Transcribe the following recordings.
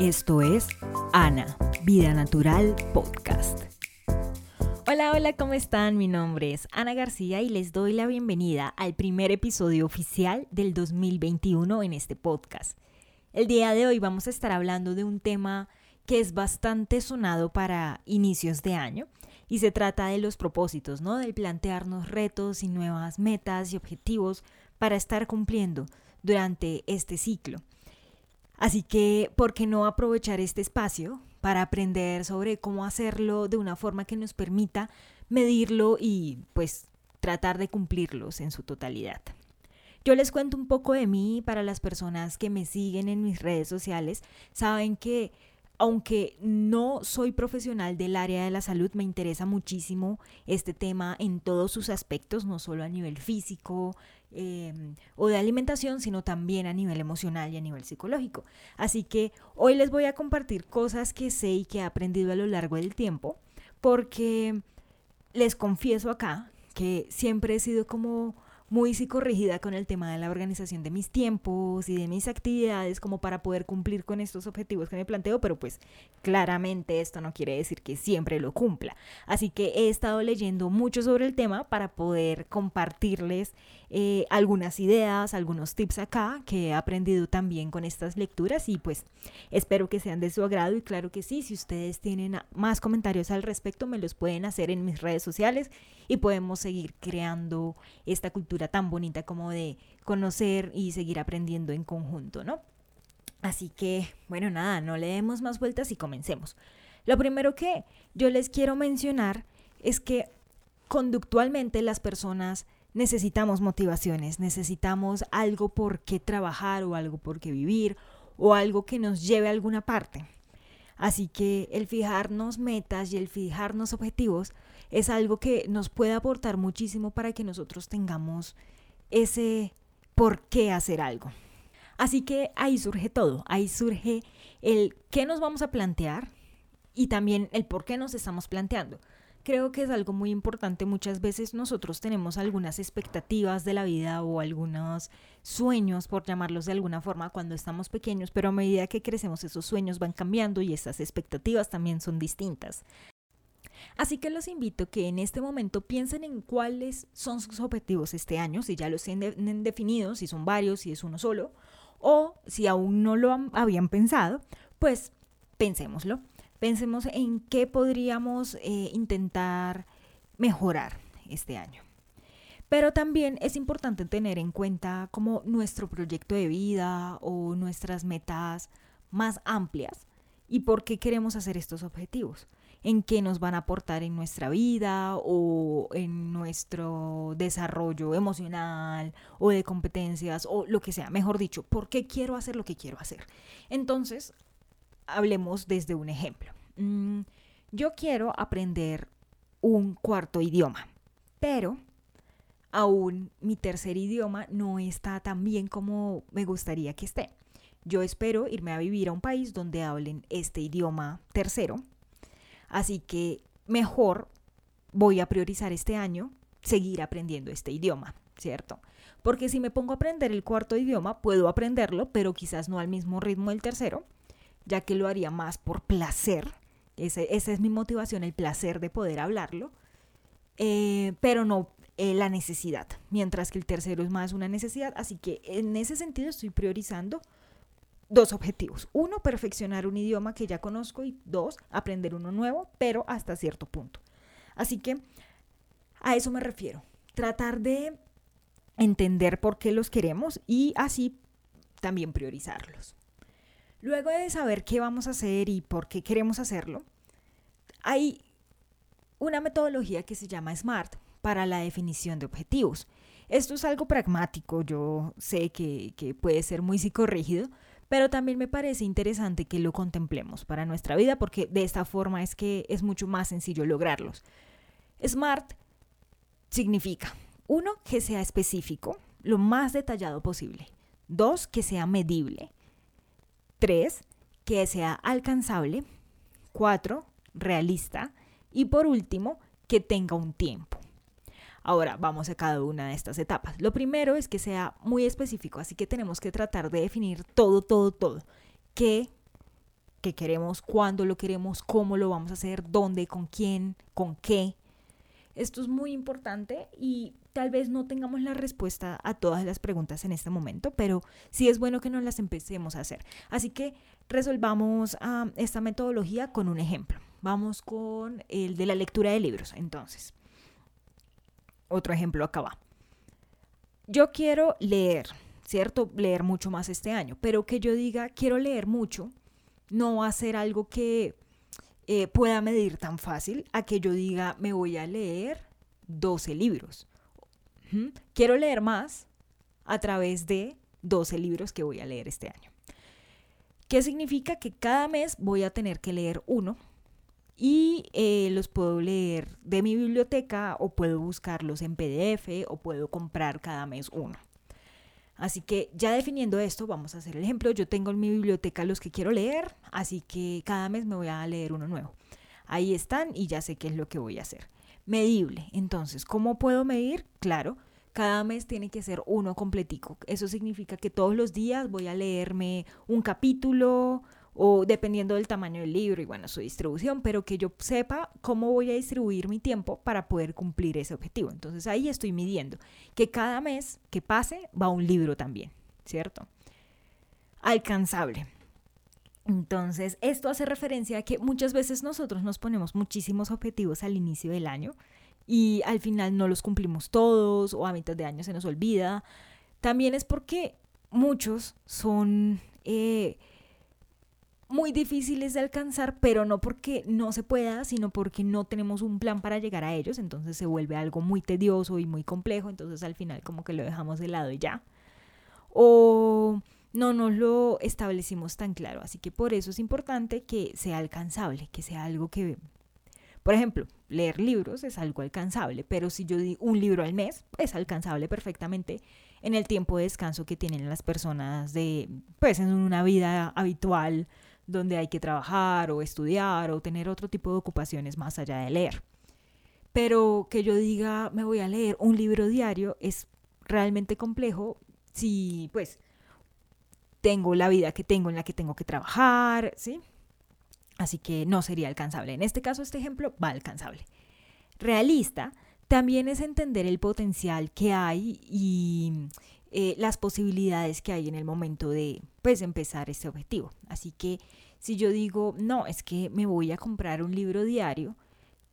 Esto es Ana, Vida Natural Podcast. Hola, hola, ¿cómo están? Mi nombre es Ana García y les doy la bienvenida al primer episodio oficial del 2021 en este podcast. El día de hoy vamos a estar hablando de un tema que es bastante sonado para inicios de año y se trata de los propósitos, ¿no? Del plantearnos retos y nuevas metas y objetivos para estar cumpliendo durante este ciclo. Así que, ¿por qué no aprovechar este espacio para aprender sobre cómo hacerlo de una forma que nos permita medirlo y pues tratar de cumplirlos en su totalidad? Yo les cuento un poco de mí para las personas que me siguen en mis redes sociales. Saben que aunque no soy profesional del área de la salud, me interesa muchísimo este tema en todos sus aspectos, no solo a nivel físico em, o de alimentación, sino también a nivel emocional y a nivel psicológico. Así que hoy les voy a compartir cosas que sé y que he aprendido a lo largo del tiempo, porque les confieso acá que siempre he sido como muy psicorrígida con el tema de la organización de mis tiempos y de mis actividades como para poder cumplir con estos objetivos que me planteo, pero pues claramente esto no quiere decir que siempre lo cumpla. Así que he estado leyendo mucho sobre el tema para poder compartirles eh, algunas ideas, algunos tips acá que he aprendido también con estas lecturas y pues espero que sean de su agrado y claro que sí, si ustedes tienen más comentarios al respecto me los pueden hacer en mis redes sociales y podemos seguir creando esta cultura tan bonita como de conocer y seguir aprendiendo en conjunto, ¿no? Así que, bueno, nada, no le demos más vueltas y comencemos. Lo primero que yo les quiero mencionar es que conductualmente las personas necesitamos motivaciones, necesitamos algo por qué trabajar o algo por qué vivir o algo que nos lleve a alguna parte. Así que el fijarnos metas y el fijarnos objetivos es algo que nos puede aportar muchísimo para que nosotros tengamos ese por qué hacer algo. Así que ahí surge todo, ahí surge el qué nos vamos a plantear y también el por qué nos estamos planteando creo que es algo muy importante. Muchas veces nosotros tenemos algunas expectativas de la vida o algunos sueños, por llamarlos de alguna forma, cuando estamos pequeños, pero a medida que crecemos esos sueños van cambiando y esas expectativas también son distintas. Así que los invito que en este momento piensen en cuáles son sus objetivos este año, si ya los tienen definidos, si son varios, si es uno solo, o si aún no lo habían pensado, pues pensémoslo. Pensemos en qué podríamos eh, intentar mejorar este año. Pero también es importante tener en cuenta como nuestro proyecto de vida o nuestras metas más amplias y por qué queremos hacer estos objetivos, en qué nos van a aportar en nuestra vida o en nuestro desarrollo emocional o de competencias o lo que sea, mejor dicho, por qué quiero hacer lo que quiero hacer. Entonces, hablemos desde un ejemplo. Mm, yo quiero aprender un cuarto idioma, pero aún mi tercer idioma no está tan bien como me gustaría que esté. Yo espero irme a vivir a un país donde hablen este idioma tercero, así que mejor voy a priorizar este año seguir aprendiendo este idioma, ¿cierto? Porque si me pongo a aprender el cuarto idioma, puedo aprenderlo, pero quizás no al mismo ritmo del tercero, ya que lo haría más por placer. esa es mi motivación, el placer de poder hablarlo, eh, pero no eh, la necesidad, mientras que el tercero es más una necesidad. Así que en ese sentido estoy priorizando dos objetivos. Uno, perfeccionar un idioma que ya conozco y dos, aprender uno nuevo, pero hasta cierto punto. Así que a eso me refiero. Tratar de entender por qué los queremos y así también priorizarlos. Luego de saber qué vamos a hacer y por qué queremos hacerlo, hay una metodología que se llama SMART para la definición de objetivos. Esto es algo pragmático, yo sé que, puede ser muy psicorrígido, pero también me parece interesante que lo contemplemos para nuestra vida porque de esta forma es que es mucho más sencillo lograrlos. SMART significa, uno, que sea específico, lo más detallado posible. Dos, que sea medible. 3. Que sea alcanzable. 4. Realista. Y por último, que tenga un tiempo. Ahora vamos a cada una de estas etapas. Lo primero es que sea muy específico, así que tenemos que tratar de definir todo, todo, todo. ¿Qué qué queremos, cuándo lo queremos, cómo lo vamos a hacer, dónde, con quién, con qué. Esto es muy importante y tal vez no tengamos la respuesta a todas las preguntas en este momento, pero sí es bueno que nos las empecemos a hacer. Así que resolvamos ah, esta metodología con un ejemplo. Vamos con el de la lectura de libros. Entonces, otro ejemplo acá va. Yo quiero leer, ¿cierto? Leer mucho más este año, pero que yo diga quiero leer mucho no va a ser algo que eh, pueda medir tan fácil a que yo diga me voy a leer 12 libros. Quiero leer más a través de 12 libros que voy a leer este año. ¿Qué significa? Que cada mes voy a tener que leer uno y eh, los puedo leer de mi biblioteca o puedo buscarlos en PDF o puedo comprar cada mes uno. Así que ya definiendo esto, vamos a hacer el ejemplo. Yo tengo en mi biblioteca los que quiero leer, así que cada mes me voy a leer uno nuevo. Ahí están y ya sé qué es lo que voy a hacer. Medible. Entonces, ¿cómo puedo medir? Claro, cada mes tiene que ser uno completico. Eso significa que todos los días voy a leerme un capítulo o dependiendo del tamaño del libro y bueno, su distribución, pero que yo sepa cómo voy a distribuir mi tiempo para poder cumplir ese objetivo. Entonces ahí estoy midiendo que cada mes que pase va un libro también, ¿cierto? Alcanzable. Entonces, esto hace referencia a que muchas veces nosotros nos ponemos muchísimos objetivos al inicio del año y al final no los cumplimos todos o a mitad de año se nos olvida. También es porque muchos son... Eh, muy difíciles de alcanzar, pero no porque no se pueda, sino porque no tenemos un plan para llegar a ellos, entonces se vuelve algo muy tedioso y muy complejo, entonces al final como que lo dejamos de lado y ya. O no nos lo establecimos tan claro, así que por eso es importante que sea alcanzable, que sea algo que, por ejemplo, leer libros es algo alcanzable, pero si yo di un libro al mes, es alcanzable perfectamente en el tiempo de descanso que tienen las personas de, pues en una vida habitual, donde hay que trabajar o estudiar o tener otro tipo de ocupaciones más allá de leer. Pero que yo diga, me voy a leer un libro diario es realmente complejo si pues tengo la vida que tengo en la que tengo que trabajar, ¿sí? Así que no sería alcanzable. En este caso, este ejemplo va alcanzable. Realista también es entender el potencial que hay y eh, las posibilidades que hay en el momento de pues empezar este objetivo. Así que si yo digo, no, es que me voy a comprar un libro diario,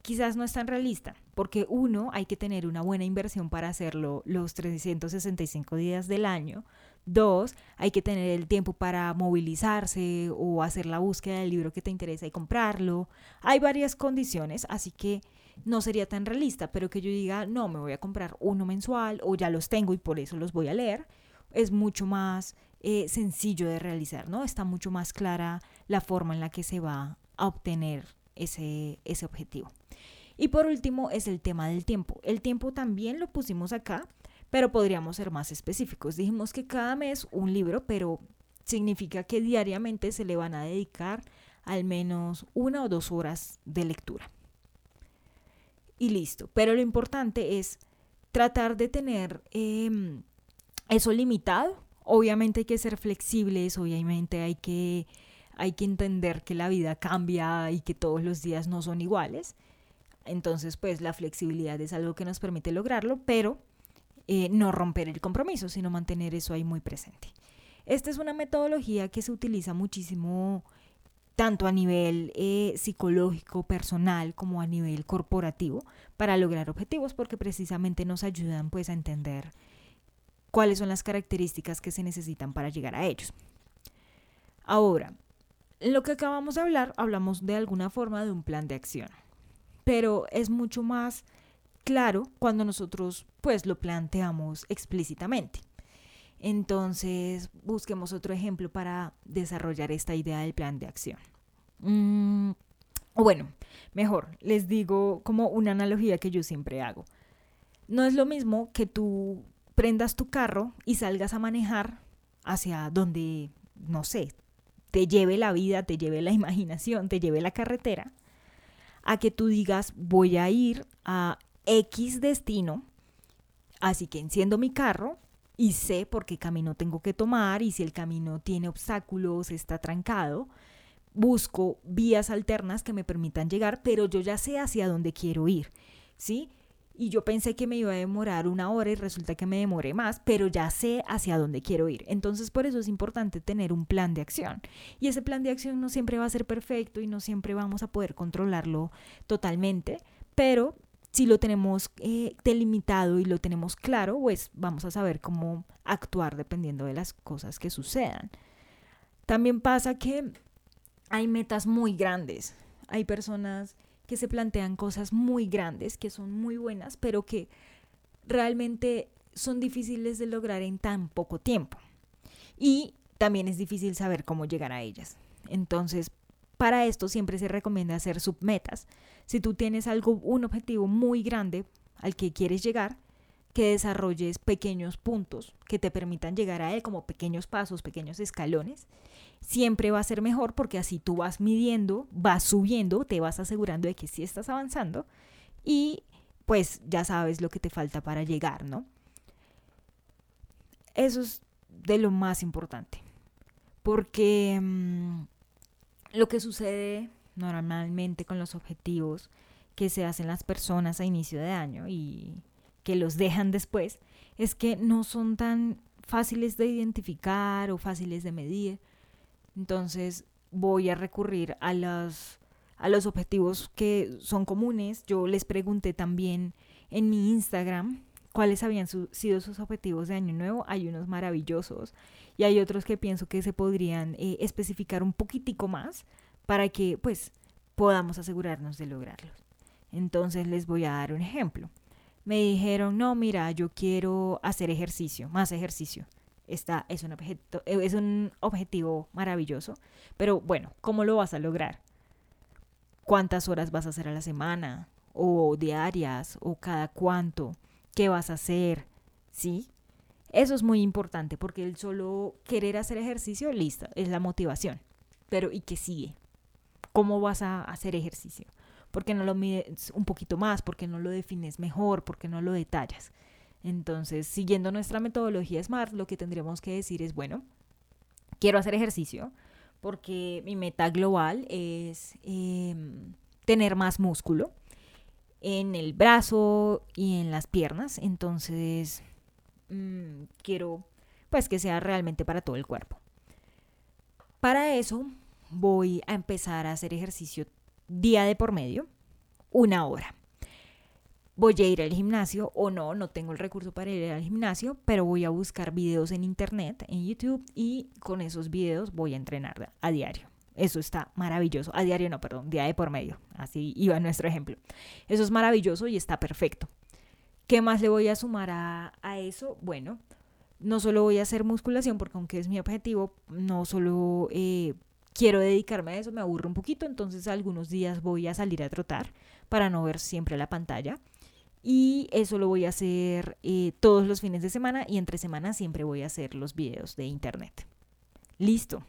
quizás no es tan realista, porque uno, hay que tener una buena inversión para hacerlo los 365 días del año. Dos, hay que tener el tiempo para movilizarse o hacer la búsqueda del libro que te interesa y comprarlo. Hay varias condiciones, así que no sería tan realista, pero que yo diga, no, me voy a comprar uno mensual o ya los tengo y por eso los voy a leer, es mucho más eh, sencillo de realizar, ¿no? Está mucho más clara la forma en la que se va a obtener ese, ese objetivo. Y por último es el tema del tiempo. El tiempo también lo pusimos acá, pero podríamos ser más específicos. Dijimos que cada mes un libro, pero significa que diariamente se le van a dedicar al menos una o dos horas de lectura y listo. Pero lo importante es tratar de tener em, eso limitado. Obviamente hay que ser flexibles, obviamente hay que, hay que entender que la vida cambia y que todos los días no son iguales. Entonces, pues la flexibilidad es algo que nos permite lograrlo, pero eh, no romper el compromiso, sino mantener eso ahí muy presente. Esta es una metodología que se utiliza muchísimo tanto a nivel eh, psicológico, personal, como a nivel corporativo, para lograr objetivos, porque precisamente nos ayudan pues a entender cuáles son las características que se necesitan para llegar a ellos. Ahora, lo que acabamos de hablar, hablamos de alguna forma de un plan de acción, pero es mucho más claro cuando nosotros pues lo planteamos explícitamente. Entonces, busquemos otro ejemplo para desarrollar esta idea del plan de acción. Mm, o bueno, mejor, les digo como una analogía que yo siempre hago. No es lo mismo que tú prendas tu carro y salgas a manejar hacia donde, no sé, te lleve la vida, te lleve la imaginación, te lleve la carretera, a que tú digas voy a ir a X destino, así que enciendo mi carro, y sé por qué camino tengo que tomar y si el camino tiene obstáculos, está trancado, busco vías alternas que me permitan llegar, pero yo ya sé hacia dónde quiero ir, ¿sí? Y yo pensé que me iba a demorar una hora y resulta que me demoré más, pero ya sé hacia dónde quiero ir. Entonces por eso es importante tener un plan de acción. Y ese plan de acción no siempre va a ser perfecto y no siempre vamos a poder controlarlo totalmente, pero si lo tenemos eh, delimitado y lo tenemos claro, pues vamos a saber cómo actuar dependiendo de las cosas que sucedan. También pasa que hay metas muy grandes. Hay personas que se plantean cosas muy grandes, que son muy buenas, pero que realmente son difíciles de lograr en tan poco tiempo. Y también es difícil saber cómo llegar a ellas. Entonces, para esto siempre se recomienda hacer submetas. Si tú tienes algo, un objetivo muy grande al que quieres llegar, que desarrolles pequeños puntos que te permitan llegar a él como pequeños pasos, pequeños escalones, siempre va a ser mejor porque así tú vas midiendo, vas subiendo, te vas asegurando de que sí estás avanzando y pues ya sabes lo que te falta para llegar, ¿no? Eso es de lo más importante, porque mm, lo que sucede normalmente con los objetivos que se hacen las personas a inicio de año y que los dejan después es que no son tan fáciles de identificar o fáciles de medir. Entonces voy a recurrir a los, a los objetivos que son comunes. Yo les pregunté también en mi Instagram cuáles habían sido sus objetivos de año nuevo. Hay unos maravillosos y hay otros que pienso que se podrían eh, especificar un poquitico más para que pues podamos asegurarnos de lograrlos. Entonces les voy a dar un ejemplo. Me dijeron, no, mira, yo quiero hacer ejercicio, más ejercicio. Esta es un, objeto, es un objetivo maravilloso, pero bueno, ¿cómo lo vas a lograr? ¿Cuántas horas vas a hacer a la semana? ¿O diarias? ¿O cada cuánto? ¿Qué vas a hacer? ¿Sí? Eso es muy importante porque el solo querer hacer ejercicio, listo, es la motivación. Pero ¿y qué sigue? ¿Cómo vas a hacer ejercicio? ¿Por qué no lo mides un poquito más? ¿Por qué no lo defines mejor? ¿Por qué no lo detallas? Entonces, siguiendo nuestra metodología SMART, lo que tendríamos que decir es, bueno, quiero hacer ejercicio porque mi meta global es em, tener más músculo en el brazo y en las piernas. Entonces, Mm, quiero pues que sea realmente para todo el cuerpo. Para eso voy a empezar a hacer ejercicio día de por medio, una hora. Voy a ir al gimnasio o no, no tengo el recurso para ir al gimnasio, pero voy a buscar videos en internet, en YouTube, y con esos videos voy a entrenar a diario. Eso está maravilloso. A diario no, perdón, día de por medio. Así iba nuestro ejemplo. Eso es maravilloso y está perfecto. ¿Qué más le voy a sumar a, eso? Bueno, no solo voy a hacer musculación, porque aunque es mi objetivo, no solo eh, quiero dedicarme a eso, me aburro un poquito, entonces algunos días voy a salir a trotar para no ver siempre la pantalla. Y eso lo voy a hacer eh, todos los fines de semana y entre semanas siempre voy a hacer los videos de internet. Listo.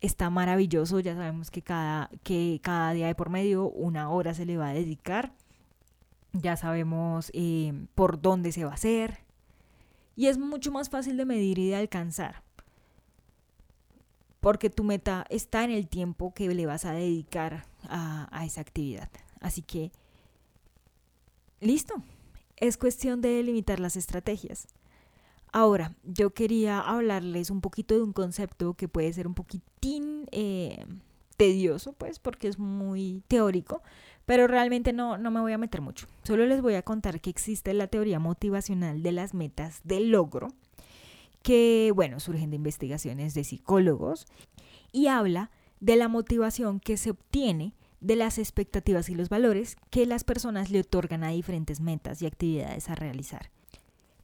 Está maravilloso, ya sabemos que cada, que cada día de por medio una hora se le va a dedicar ya sabemos eh, por dónde se va a hacer y es mucho más fácil de medir y de alcanzar porque tu meta está en el tiempo que le vas a dedicar a, a esa actividad. Así que, listo, es cuestión de delimitar las estrategias. Ahora, yo quería hablarles un poquito de un concepto que puede ser un poquitín eh, tedioso, pues, porque es muy teórico, pero realmente no, no me voy a meter mucho. Solo les voy a contar que existe la teoría motivacional de las metas de logro, que, bueno, surgen de investigaciones de psicólogos y habla de la motivación que se obtiene de las expectativas y los valores que las personas le otorgan a diferentes metas y actividades a realizar.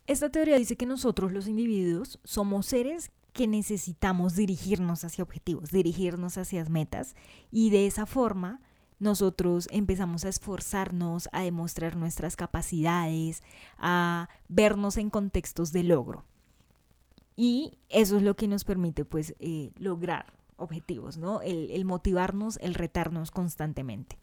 Esta teoría dice que nosotros los individuos somos seres que necesitamos dirigirnos hacia objetivos, dirigirnos hacia metas y de esa forma nosotros empezamos a esforzarnos, a demostrar nuestras capacidades, a vernos en contextos de logro. Y eso es lo que nos permite pues eh, lograr objetivos, ¿no? El, el motivarnos, el retarnos constantemente.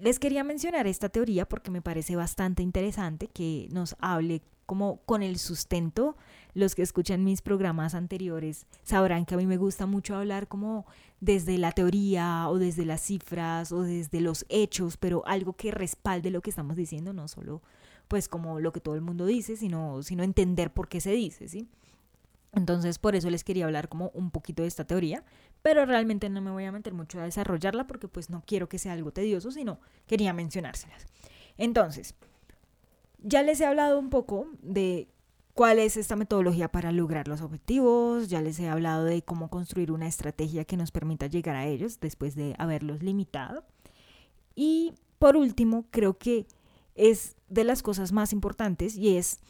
Les quería mencionar esta teoría porque me parece bastante interesante que nos hable como con el sustento. Los que escuchan mis programas anteriores sabrán que a mí me gusta mucho hablar como desde la teoría o desde las cifras o desde los hechos, pero algo que respalde lo que estamos diciendo, no solo pues como lo que todo el mundo dice, sino, sino entender por qué se dice, ¿sí? Entonces, por eso les quería hablar como un poquito de esta teoría, pero realmente no me voy a meter mucho a desarrollarla porque pues no quiero que sea algo tedioso, sino quería mencionárselas. Entonces, ya les he hablado un poco de cuál es esta metodología para lograr los objetivos, ya les he hablado de cómo construir una estrategia que nos permita llegar a ellos después de haberlos limitado. Y por último, creo que es de las cosas más importantes y es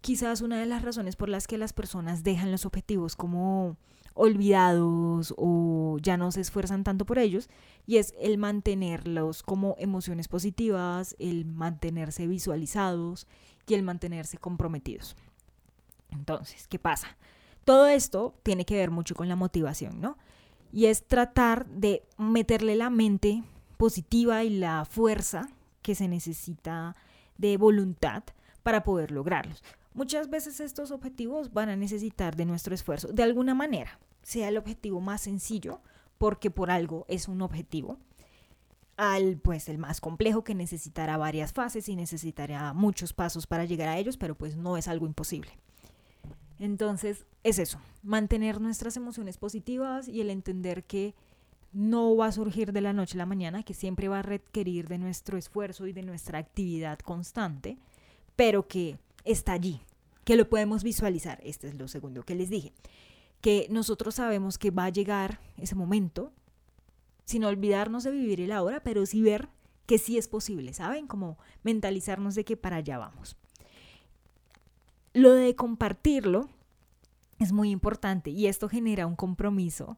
quizás una de las razones por las que las personas dejan los objetivos como olvidados o ya no se esfuerzan tanto por ellos y es el mantenerlos como emociones positivas, el mantenerse visualizados y el mantenerse comprometidos. Entonces, ¿qué pasa? Todo esto tiene que ver mucho con la motivación, ¿no? Y es tratar de meterle la mente positiva y la fuerza que se necesita de voluntad para poder lograrlos. Muchas veces estos objetivos van a necesitar de nuestro esfuerzo, de alguna manera, sea el objetivo más sencillo, porque por algo es un objetivo, al pues el más complejo que necesitará varias fases y necesitará muchos pasos para llegar a ellos, pero pues no es algo imposible. Entonces, es eso, mantener nuestras emociones positivas y el entender que no va a surgir de la noche a la mañana, que siempre va a requerir de nuestro esfuerzo y de nuestra actividad constante, pero que está allí, que lo podemos visualizar. Este es lo segundo que les dije, que nosotros sabemos que va a llegar ese momento, sin olvidarnos de vivir el ahora, pero sí ver que sí es posible, ¿saben? Como mentalizarnos de que para allá vamos. Lo de compartirlo es muy importante y esto genera un compromiso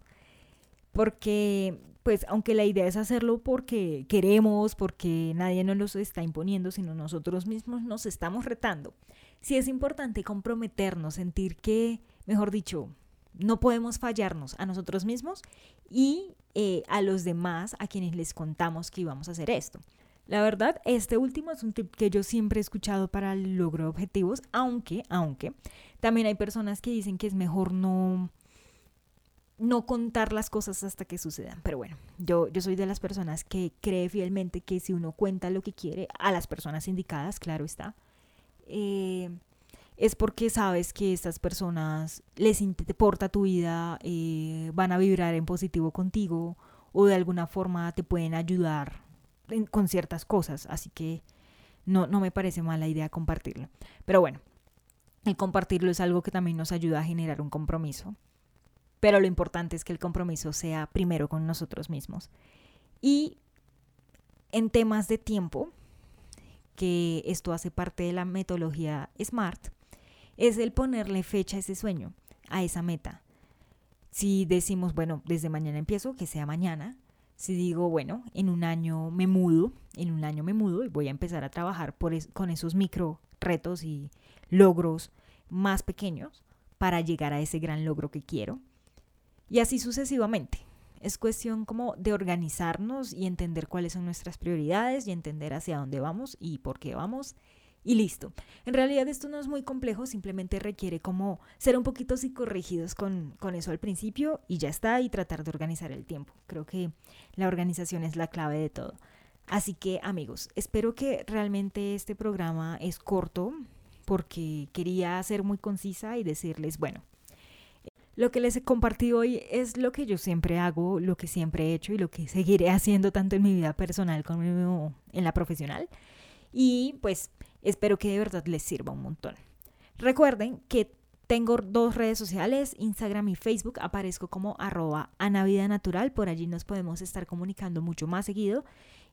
porque pues aunque la idea es hacerlo porque queremos, porque nadie nos lo está imponiendo, sino nosotros mismos nos estamos retando, sí es importante comprometernos, sentir que, mejor dicho, no podemos fallarnos a nosotros mismos y eh, a los demás a quienes les contamos que íbamos a hacer esto. La verdad, este último es un tip que yo siempre he escuchado para el logro de objetivos, aunque, aunque, también hay personas que dicen que es mejor no, no contar las cosas hasta que sucedan. Pero bueno, yo, yo soy de las personas que cree fielmente que si uno cuenta lo que quiere a las personas indicadas, claro está, eh, es porque sabes que estas personas les importa tu vida, eh, van a vibrar en positivo contigo o de alguna forma te pueden ayudar con ciertas cosas. Así que no, no me parece mala idea compartirlo. Pero bueno, el compartirlo es algo que también nos ayuda a generar un compromiso pero lo importante es que el compromiso sea primero con nosotros mismos. Y en temas de tiempo, que esto hace parte de la metodología SMART, es el ponerle fecha a ese sueño, a esa meta. Si decimos, bueno, desde mañana empiezo, que sea mañana. Si digo, bueno, en un año me mudo, en un año me mudo y voy a empezar a trabajar con esos micro retos y logros más pequeños para llegar a ese gran logro que quiero. Y así sucesivamente. Es cuestión como de organizarnos y entender cuáles son nuestras prioridades y entender hacia dónde vamos y por qué vamos. Y listo. En realidad esto no es muy complejo, simplemente requiere como ser un poquito psicorrígidos con, con eso al principio y ya está, y tratar de organizar el tiempo. Creo que la organización es la clave de todo. Así que amigos, espero que realmente este programa es corto porque quería ser muy concisa y decirles, bueno, lo que les he compartido hoy es lo que yo siempre hago, lo que siempre he hecho y lo que seguiré haciendo tanto en mi vida personal como en la profesional. Y pues espero que de verdad les sirva un montón. Recuerden que tengo dos redes sociales, Instagram y Facebook. Aparezco como arroba natural. Por allí nos podemos estar comunicando mucho más seguido.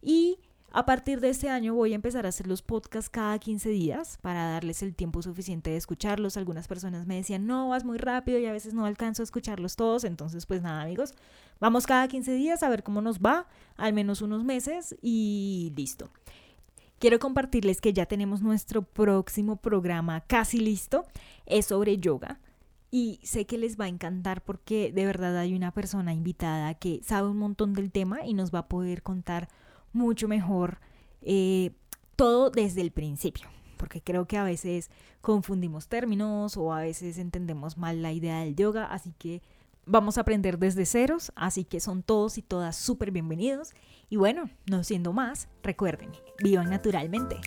Y a partir de este año voy a empezar a hacer los podcasts cada 15 días para darles el tiempo suficiente de escucharlos. Algunas personas me decían, no, vas muy rápido y a veces no alcanzo a escucharlos todos. Entonces, pues nada, amigos, vamos cada 15 días a ver cómo nos va, al menos unos meses y listo. Quiero compartirles que ya tenemos nuestro próximo programa casi listo. Es sobre yoga. Y sé que les va a encantar porque de verdad hay una persona invitada que sabe un montón del tema y nos va a poder contar mucho mejor eh, todo desde el principio, porque creo que a veces confundimos términos o a veces entendemos mal la idea del yoga, así que vamos a aprender desde ceros, así que son todos y todas súper bienvenidos. Y bueno, no siendo más, recuerden, vivan naturalmente.